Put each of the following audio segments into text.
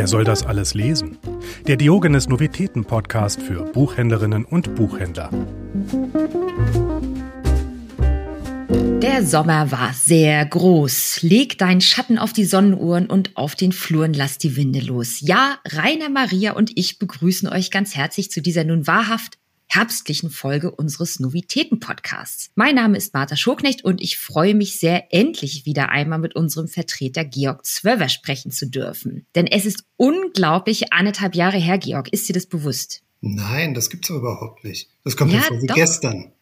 Wer soll das alles lesen? Der Diogenes Novitäten Podcast für Buchhändlerinnen und Buchhändler. Der Sommer war sehr groß. Leg deinen Schatten auf die Sonnenuhren und auf den Fluren lass die Winde los. Ja, Rainer Maria und ich begrüßen euch ganz herzlich zu dieser nun wahrhaft herbstlichen Folge unseres Novitäten-Podcasts. Mein Name ist Martha Schoknecht und ich freue mich sehr, endlich wieder einmal mit unserem Vertreter Georg Zwöver sprechen zu dürfen. Denn es ist unglaublich anderthalb Jahre her, Georg. Ist dir das bewusst? Nein, das gibt's doch überhaupt nicht. Das kommt ja, mir vor wie gestern.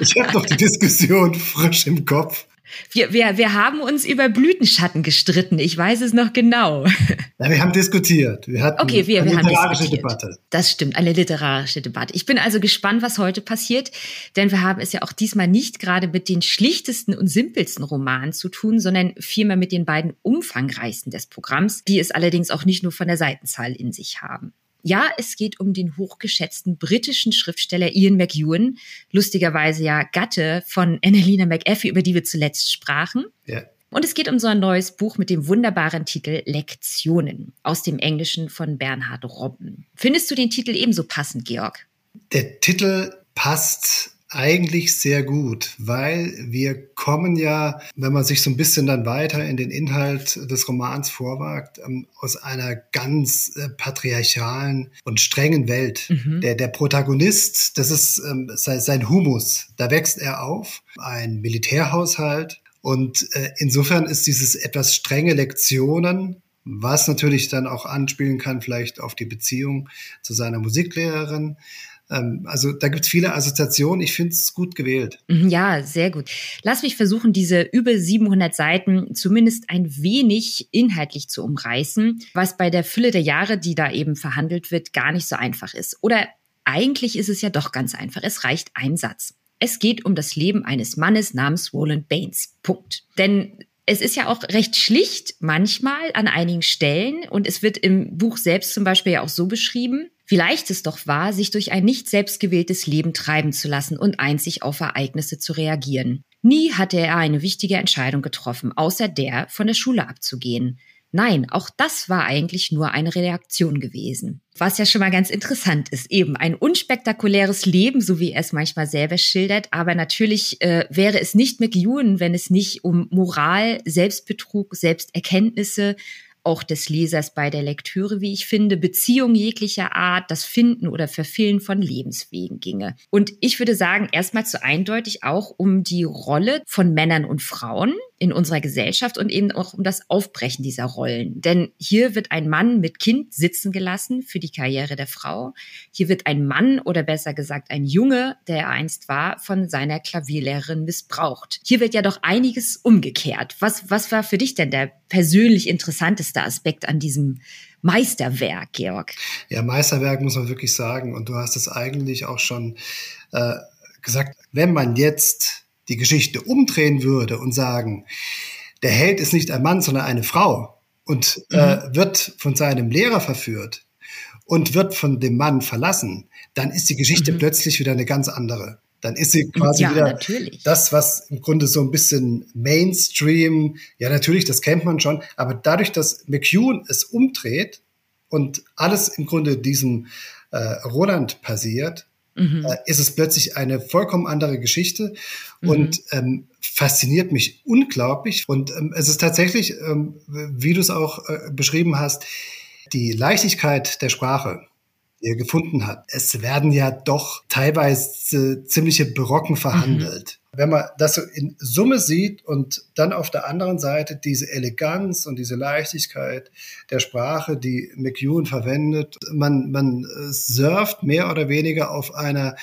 Ich habe doch die Diskussion frisch im Kopf. Wir, wir, wir haben uns über Blütenschatten gestritten. Ich weiß es noch genau. Ja, wir haben diskutiert. Wir hatten okay, wir, eine wir literarische Debatte. Das stimmt, eine literarische Debatte. Ich bin also gespannt, was heute passiert, denn wir haben es ja auch diesmal nicht gerade mit den schlichtesten und simpelsten Romanen zu tun, sondern vielmehr mit den beiden umfangreichsten des Programms, die es allerdings auch nicht nur von der Seitenzahl in sich haben. Ja, es geht um den hochgeschätzten britischen Schriftsteller Ian McEwan, lustigerweise ja Gatte von Annalena McAfee, über die wir zuletzt sprachen. Ja. Und es geht um so ein neues Buch mit dem wunderbaren Titel Lektionen aus dem Englischen von Bernhard Robben. Findest du den Titel ebenso passend, Georg? Der Titel passt eigentlich sehr gut, weil wir kommen ja, wenn man sich so ein bisschen dann weiter in den Inhalt des Romans vorwagt, ähm, aus einer ganz äh, patriarchalen und strengen Welt. Mhm. Der, der Protagonist, das ist ähm, sein Humus, da wächst er auf, ein Militärhaushalt. Und äh, insofern ist dieses etwas strenge Lektionen was natürlich dann auch anspielen kann, vielleicht auf die Beziehung zu seiner Musiklehrerin, also da gibt es viele Assoziationen. Ich finde es gut gewählt. Mhm, ja, sehr gut. Lass mich versuchen, diese über 700 Seiten zumindest ein wenig inhaltlich zu umreißen, was bei der Fülle der Jahre, die da eben verhandelt wird, gar nicht so einfach ist. Oder eigentlich ist es ja doch ganz einfach. Es reicht ein Satz. Es geht um das Leben eines Mannes namens Roland Baines. Punkt. Denn es ist ja auch recht schlicht manchmal an einigen Stellen und es wird im Buch selbst zum Beispiel ja auch so beschrieben, wie leicht es doch war, sich durch ein nicht selbstgewähltes Leben treiben zu lassen und einzig auf Ereignisse zu reagieren. Nie hatte er eine wichtige Entscheidung getroffen, außer der, von der Schule abzugehen. Nein, auch das war eigentlich nur eine Reaktion gewesen. Was ja schon mal ganz interessant ist, eben ein unspektakuläres Leben, so wie er es manchmal selber schildert, aber natürlich äh, wäre es nicht McEwan, wenn es nicht um Moral, Selbstbetrug, Selbsterkenntnisse, auch des Lesers bei der Lektüre, wie ich finde, Beziehung jeglicher Art, das Finden oder Verfehlen von Lebenswegen ginge. Und ich würde sagen, erstmal zu eindeutig auch um die Rolle von Männern und Frauen in unserer Gesellschaft und eben auch um das Aufbrechen dieser Rollen. Denn hier wird ein Mann mit Kind sitzen gelassen für die Karriere der Frau. Hier wird ein Mann oder besser gesagt ein Junge, der er einst war, von seiner Klavierlehrerin missbraucht. Hier wird ja doch einiges umgekehrt. Was, was war für dich denn der persönlich interessanteste Aspekt an diesem Meisterwerk, Georg? Ja, Meisterwerk muss man wirklich sagen. Und du hast es eigentlich auch schon äh, gesagt. Wenn man jetzt die Geschichte umdrehen würde und sagen, der Held ist nicht ein Mann, sondern eine Frau und äh, mhm. äh, wird von seinem Lehrer verführt und wird von dem Mann verlassen, dann ist die Geschichte mhm. plötzlich wieder eine ganz andere. Dann ist sie quasi ja, wieder natürlich. das, was im Grunde so ein bisschen Mainstream, ja natürlich, das kennt man schon, aber dadurch, dass McEwan es umdreht und alles im Grunde diesem äh, Roland passiert, mhm. äh, ist es plötzlich eine vollkommen andere Geschichte mhm. und ähm, fasziniert mich unglaublich. Und ähm, es ist tatsächlich, ähm, wie du es auch äh, beschrieben hast, die Leichtigkeit der Sprache gefunden hat. Es werden ja doch teilweise ziemliche Brocken verhandelt. Mhm. Wenn man das so in Summe sieht und dann auf der anderen Seite diese Eleganz und diese Leichtigkeit der Sprache, die McEwan verwendet, man, man surft mehr oder weniger auf einer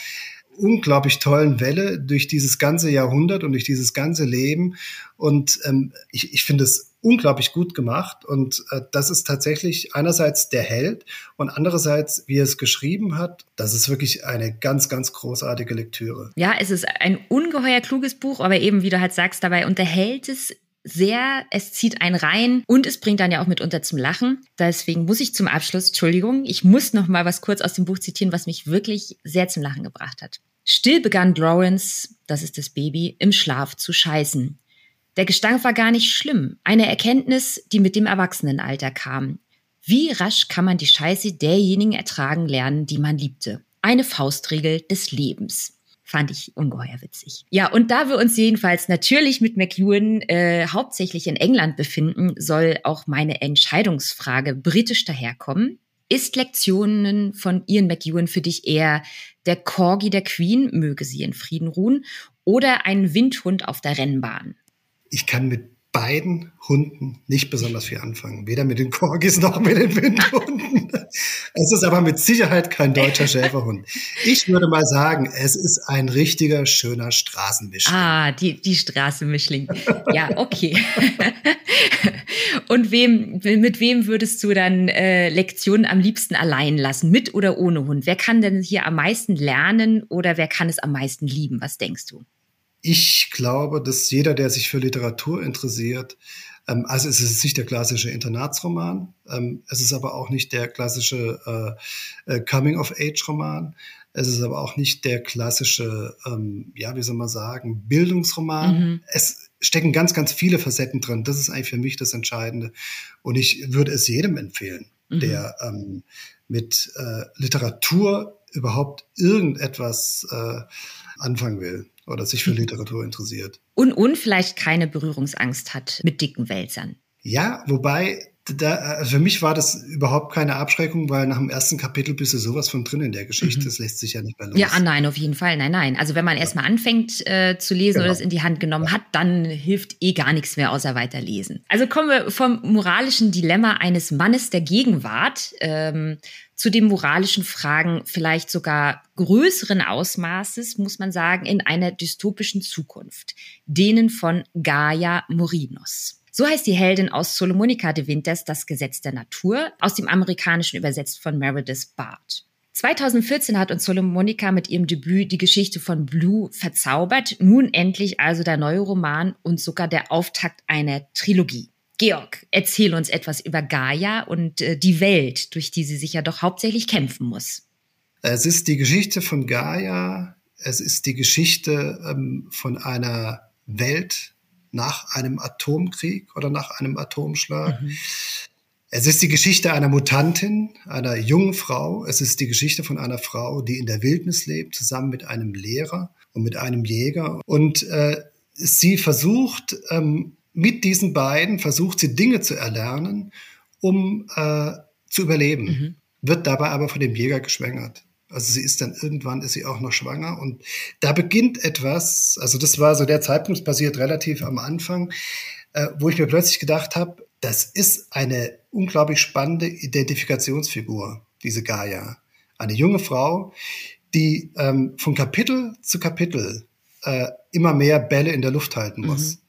unglaublich tollen Welle durch dieses ganze Jahrhundert und durch dieses ganze Leben. Und ähm, ich, ich finde es unglaublich gut gemacht. Und äh, das ist tatsächlich einerseits der Held und andererseits, wie er es geschrieben hat, das ist wirklich eine ganz, ganz großartige Lektüre. Ja, es ist ein ungeheuer kluges Buch, aber eben, wie du halt sagst, dabei unterhält es sehr, es zieht einen rein und es bringt dann ja auch mitunter zum Lachen. Deswegen muss ich zum Abschluss, Entschuldigung, ich muss noch mal was kurz aus dem Buch zitieren, was mich wirklich sehr zum Lachen gebracht hat. Still begann Lawrence, das ist das Baby, im Schlaf zu scheißen. Der Gestank war gar nicht schlimm, eine Erkenntnis, die mit dem Erwachsenenalter kam. Wie rasch kann man die Scheiße derjenigen ertragen lernen, die man liebte? Eine Faustregel des Lebens. Fand ich ungeheuer witzig. Ja, und da wir uns jedenfalls natürlich mit McEwan äh, hauptsächlich in England befinden, soll auch meine Entscheidungsfrage britisch daherkommen. Ist Lektionen von Ian McEwan für dich eher der Corgi der Queen, möge sie in Frieden ruhen, oder ein Windhund auf der Rennbahn? Ich kann mit beiden Hunden nicht besonders viel anfangen. Weder mit den Corgis noch mit den Windhunden. es ist aber mit Sicherheit kein deutscher Schäferhund. Ich würde mal sagen, es ist ein richtiger, schöner Straßenmischling. Ah, die, die Straßenmischling. Ja, okay. Und wem, mit wem würdest du dann äh, Lektionen am liebsten allein lassen? Mit oder ohne Hund? Wer kann denn hier am meisten lernen oder wer kann es am meisten lieben? Was denkst du? Ich glaube, dass jeder, der sich für Literatur interessiert, ähm, also es ist nicht der klassische Internatsroman, ähm, es ist aber auch nicht der klassische äh, äh, Coming-of-Age-Roman, es ist aber auch nicht der klassische, ähm, ja, wie soll man sagen, Bildungsroman. Mhm. Es stecken ganz, ganz viele Facetten drin. Das ist eigentlich für mich das Entscheidende. Und ich würde es jedem empfehlen, mhm. der ähm, mit äh, Literatur überhaupt irgendetwas äh, anfangen will oder sich für Literatur interessiert. Und, und vielleicht keine Berührungsangst hat mit dicken Wälzern. Ja, wobei da, also für mich war das überhaupt keine Abschreckung, weil nach dem ersten Kapitel bist du sowas von drin in der Geschichte. Mhm. Das lässt sich ja nicht mehr los. Ja, ah, nein, auf jeden Fall. Nein, nein. Also wenn man ja. erstmal anfängt äh, zu lesen genau. oder es in die Hand genommen hat, dann hilft eh gar nichts mehr außer weiterlesen. Also kommen wir vom moralischen Dilemma eines Mannes der Gegenwart ähm, zu den moralischen Fragen vielleicht sogar größeren Ausmaßes, muss man sagen, in einer dystopischen Zukunft. Denen von Gaia Morinos. So heißt die Heldin aus Solomonica de Winters Das Gesetz der Natur, aus dem Amerikanischen übersetzt von Meredith Bart. 2014 hat uns Solomonica mit ihrem Debüt die Geschichte von Blue verzaubert. Nun endlich also der neue Roman und sogar der Auftakt einer Trilogie. Georg, erzähl uns etwas über Gaia und äh, die Welt, durch die sie sich ja doch hauptsächlich kämpfen muss. Es ist die Geschichte von Gaia, es ist die Geschichte ähm, von einer Welt, nach einem Atomkrieg oder nach einem Atomschlag. Mhm. Es ist die Geschichte einer Mutantin, einer jungen Frau. Es ist die Geschichte von einer Frau, die in der Wildnis lebt, zusammen mit einem Lehrer und mit einem Jäger. Und äh, sie versucht, ähm, mit diesen beiden, versucht sie Dinge zu erlernen, um äh, zu überleben, mhm. wird dabei aber von dem Jäger geschwängert. Also sie ist dann irgendwann ist sie auch noch schwanger und da beginnt etwas. Also das war so der Zeitpunkt passiert relativ am Anfang, äh, wo ich mir plötzlich gedacht habe, das ist eine unglaublich spannende Identifikationsfigur, diese Gaia, eine junge Frau, die ähm, von Kapitel zu Kapitel äh, immer mehr Bälle in der Luft halten muss. Mhm.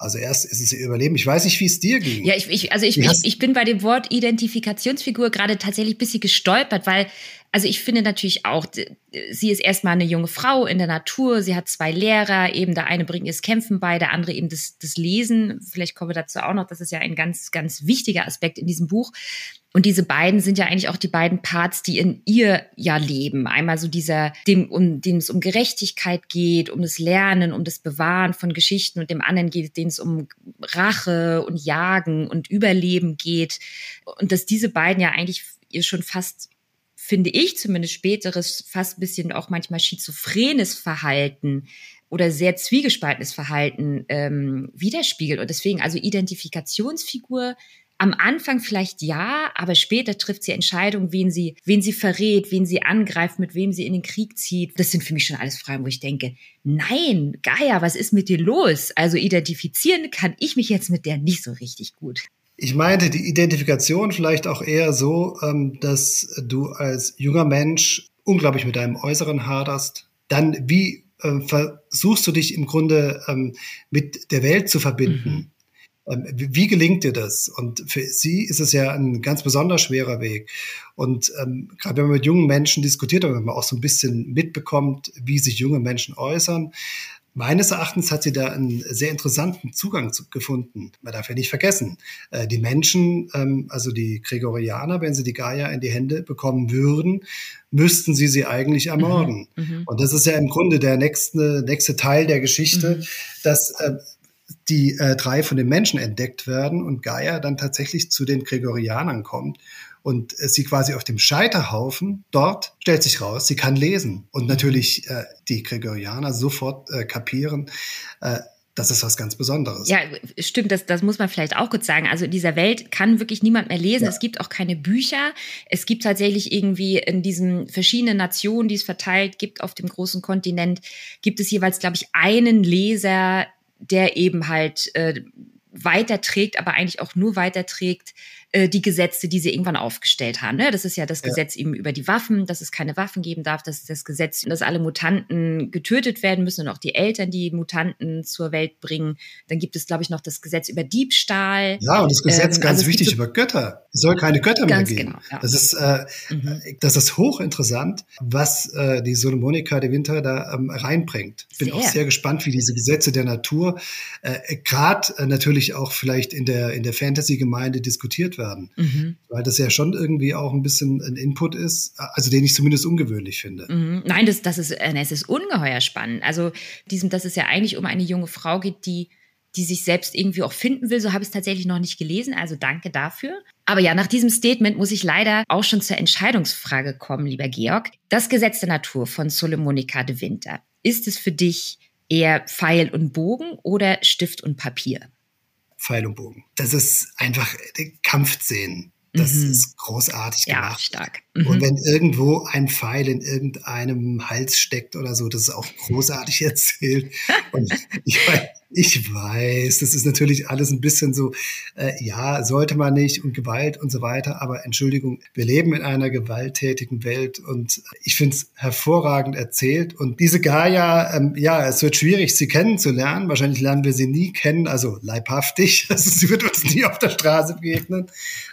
Also erst ist es ihr Überleben. Ich weiß nicht, wie es dir ging. Ja, ich, ich also ich, ich, ich bin bei dem Wort Identifikationsfigur gerade tatsächlich ein bisschen gestolpert, weil also ich finde natürlich auch, sie ist erstmal eine junge Frau in der Natur. Sie hat zwei Lehrer, eben der eine bringt ihr das Kämpfen bei, der andere eben das, das Lesen. Vielleicht kommen wir dazu auch noch. Das ist ja ein ganz, ganz wichtiger Aspekt in diesem Buch. Und diese beiden sind ja eigentlich auch die beiden Parts, die in ihr ja leben. Einmal so dieser, dem, um, dem es um Gerechtigkeit geht, um das Lernen, um das Bewahren von Geschichten und dem anderen geht, denen es um Rache und Jagen und Überleben geht. Und dass diese beiden ja eigentlich ihr schon fast finde ich zumindest späteres, fast ein bisschen auch manchmal schizophrenes Verhalten oder sehr zwiegespaltenes Verhalten ähm, widerspiegelt. Und deswegen also Identifikationsfigur am Anfang vielleicht ja, aber später trifft sie Entscheidungen, wen sie, wen sie verrät, wen sie angreift, mit wem sie in den Krieg zieht. Das sind für mich schon alles Fragen, wo ich denke, nein, Gaia, was ist mit dir los? Also identifizieren kann ich mich jetzt mit der nicht so richtig gut. Ich meinte die Identifikation vielleicht auch eher so, ähm, dass du als junger Mensch unglaublich mit deinem Äußeren haderst. Dann, wie äh, versuchst du dich im Grunde ähm, mit der Welt zu verbinden? Mhm. Ähm, wie gelingt dir das? Und für sie ist es ja ein ganz besonders schwerer Weg. Und gerade wenn man mit jungen Menschen diskutiert, wenn man auch so ein bisschen mitbekommt, wie sich junge Menschen äußern, Meines Erachtens hat sie da einen sehr interessanten Zugang zu, gefunden. Man darf ja nicht vergessen, äh, die Menschen, ähm, also die Gregorianer, wenn sie die Gaia in die Hände bekommen würden, müssten sie sie eigentlich ermorden. Mhm, mhm. Und das ist ja im Grunde der nächste, nächste Teil der Geschichte, mhm. dass äh, die äh, drei von den Menschen entdeckt werden und Gaia dann tatsächlich zu den Gregorianern kommt und äh, sie quasi auf dem Scheiterhaufen dort stellt sich raus, sie kann lesen und natürlich äh, die Gregorianer sofort äh, kapieren, äh, das ist was ganz Besonderes. Ja, stimmt, das, das muss man vielleicht auch kurz sagen. Also in dieser Welt kann wirklich niemand mehr lesen. Ja. Es gibt auch keine Bücher. Es gibt tatsächlich irgendwie in diesen verschiedenen Nationen, die es verteilt gibt auf dem großen Kontinent, gibt es jeweils, glaube ich, einen Leser, der eben halt äh, weiterträgt, aber eigentlich auch nur weiterträgt, äh, die Gesetze, die sie irgendwann aufgestellt haben. Ne? Das ist ja das ja. Gesetz eben über die Waffen, dass es keine Waffen geben darf, das ist das Gesetz, dass alle Mutanten getötet werden müssen und auch die Eltern, die Mutanten zur Welt bringen. Dann gibt es, glaube ich, noch das Gesetz über Diebstahl. Ja, und das Gesetz ähm, ganz also wichtig so über Götter. Es soll keine Götter mehr geben. Genau, ja. Das ist äh, mhm. das ist hochinteressant, was äh, die Solomonika de Winter da ähm, reinbringt. Bin sehr. auch sehr gespannt, wie diese Gesetze der Natur äh, gerade äh, natürlich auch vielleicht in der in der Fantasy-Gemeinde diskutiert werden. Mhm. Weil das ja schon irgendwie auch ein bisschen ein Input ist, also den ich zumindest ungewöhnlich finde. Mhm. Nein, das, das ist, äh, es ist ungeheuer spannend. Also diesem, dass es ja eigentlich um eine junge Frau geht, die die sich selbst irgendwie auch finden will. So habe ich es tatsächlich noch nicht gelesen. Also danke dafür. Aber ja, nach diesem Statement muss ich leider auch schon zur Entscheidungsfrage kommen, lieber Georg. Das Gesetz der Natur von Solomonika de Winter. Ist es für dich eher Pfeil und Bogen oder Stift und Papier? Pfeil und Bogen. Das ist einfach Kampfszenen. Das mhm. ist großartig gemacht. Ja, stark. Mhm. Und wenn irgendwo ein Pfeil in irgendeinem Hals steckt oder so, das ist auch großartig erzählt. Und ich weiß, ich weiß, das ist natürlich alles ein bisschen so, äh, ja, sollte man nicht und Gewalt und so weiter, aber Entschuldigung, wir leben in einer gewalttätigen Welt und ich finde es hervorragend erzählt. Und diese Gaia, ähm, ja, es wird schwierig, sie kennenzulernen. Wahrscheinlich lernen wir sie nie kennen, also leibhaftig. Also sie wird uns nie auf der Straße begegnen,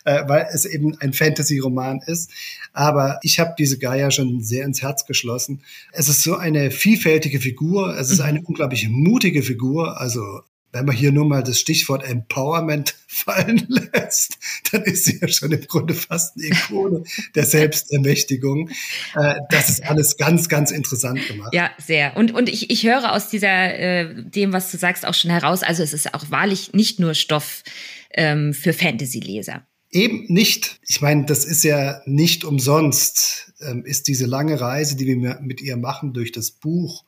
äh, weil es eben ein Fantasy-Roman ist. Aber ich habe diese Gaia schon sehr ins Herz geschlossen. Es ist so eine vielfältige Figur, es ist eine unglaublich mutige Figur also wenn man hier nur mal das Stichwort Empowerment fallen lässt, dann ist sie ja schon im Grunde fast eine Ikone der Selbstermächtigung. Äh, das ist alles ganz, ganz interessant gemacht. Ja, sehr. Und, und ich, ich höre aus dieser, äh, dem, was du sagst, auch schon heraus, also es ist auch wahrlich nicht nur Stoff ähm, für Fantasy-Leser. Eben nicht. Ich meine, das ist ja nicht umsonst, ähm, ist diese lange Reise, die wir mit ihr machen durch das Buch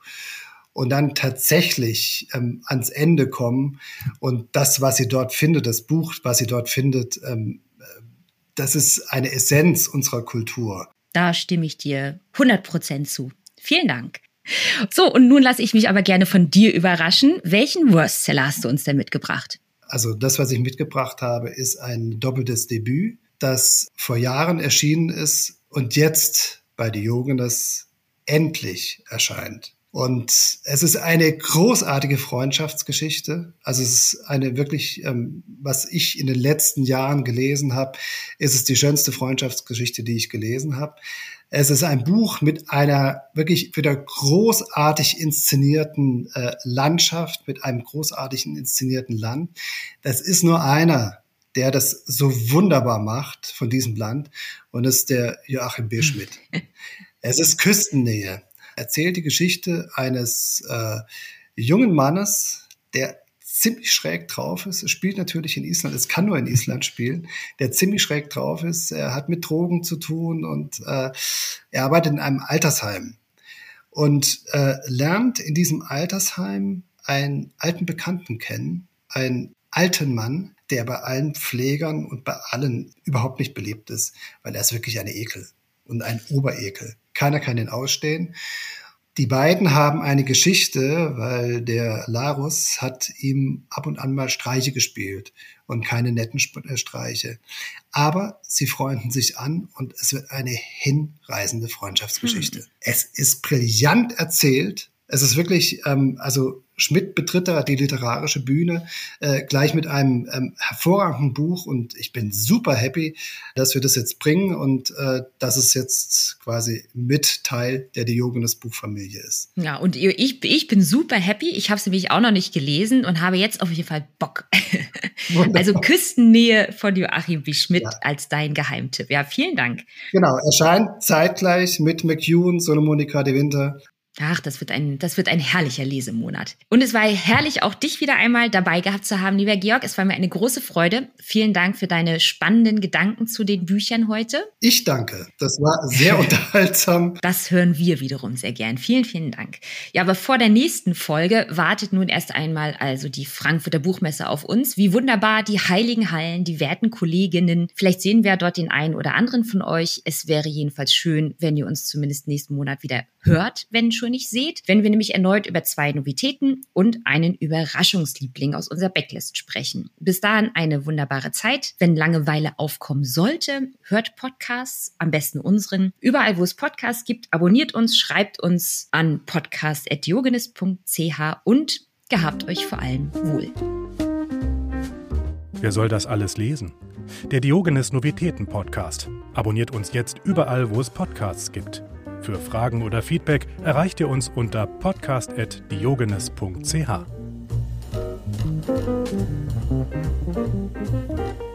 und dann tatsächlich ähm, ans Ende kommen und das, was sie dort findet, das Buch, was sie dort findet, ähm, das ist eine Essenz unserer Kultur. Da stimme ich dir 100 Prozent zu. Vielen Dank. So, und nun lasse ich mich aber gerne von dir überraschen. Welchen Worstseller hast du uns denn mitgebracht? Also das, was ich mitgebracht habe, ist ein doppeltes Debüt, das vor Jahren erschienen ist und jetzt bei Diogenes endlich erscheint. Und es ist eine großartige Freundschaftsgeschichte. Also es ist eine wirklich, ähm, was ich in den letzten Jahren gelesen habe, ist es die schönste Freundschaftsgeschichte, die ich gelesen habe. Es ist ein Buch mit einer wirklich wieder großartig inszenierten äh, Landschaft, mit einem großartigen inszenierten Land. Das ist nur einer, der das so wunderbar macht von diesem Land und das ist der Joachim B. Schmidt. es ist Küstennähe erzählt die Geschichte eines äh, jungen Mannes, der ziemlich schräg drauf ist. Es spielt natürlich in Island, es kann nur in Island spielen, der ziemlich schräg drauf ist. Er hat mit Drogen zu tun und äh, er arbeitet in einem Altersheim und äh, lernt in diesem Altersheim einen alten Bekannten kennen, einen alten Mann, der bei allen Pflegern und bei allen überhaupt nicht beliebt ist, weil er ist wirklich eine Ekel und ein Oberekel. Keiner kann ihn ausstehen. Die beiden haben eine Geschichte, weil der Larus hat ihm ab und an mal Streiche gespielt und keine netten äh, Streiche. Aber sie freunden sich an und es wird eine hinreißende Freundschaftsgeschichte. Hm. Es ist brillant erzählt. Es ist wirklich, ähm, also Schmidt betritt da die literarische Bühne äh, gleich mit einem ähm, hervorragenden Buch und ich bin super happy, dass wir das jetzt bringen und äh, dass es jetzt quasi mit Teil der Diogenes Buchfamilie ist. Ja, und ich, ich bin super happy. Ich habe es nämlich auch noch nicht gelesen und habe jetzt auf jeden Fall Bock. also Küstennähe von Joachim B. Schmidt ja. als dein Geheimtipp. Ja, vielen Dank. Genau, erscheint zeitgleich mit McEwen, Solomonika de Winter Ach, das wird ein, das wird ein herrlicher Lesemonat. Und es war herrlich, auch dich wieder einmal dabei gehabt zu haben, lieber Georg. Es war mir eine große Freude. Vielen Dank für deine spannenden Gedanken zu den Büchern heute. Ich danke. Das war sehr unterhaltsam. Das hören wir wiederum sehr gern. Vielen, vielen Dank. Ja, aber vor der nächsten Folge wartet nun erst einmal also die Frankfurter Buchmesse auf uns. Wie wunderbar die heiligen Hallen, die werten Kolleginnen. Vielleicht sehen wir dort den einen oder anderen von euch. Es wäre jedenfalls schön, wenn ihr uns zumindest nächsten Monat wieder hört, wenn schon nicht seht, wenn wir nämlich erneut über zwei Novitäten und einen Überraschungsliebling aus unserer Backlist sprechen. Bis dahin eine wunderbare Zeit. Wenn Langeweile aufkommen sollte, hört Podcasts, am besten unseren. Überall, wo es Podcasts gibt, abonniert uns, schreibt uns an podcast.diogenes.ch und gehabt euch vor allem wohl. Wer soll das alles lesen? Der Diogenes Novitäten Podcast. Abonniert uns jetzt überall, wo es Podcasts gibt. Für Fragen oder Feedback erreicht ihr uns unter podcast.diogenes.ch.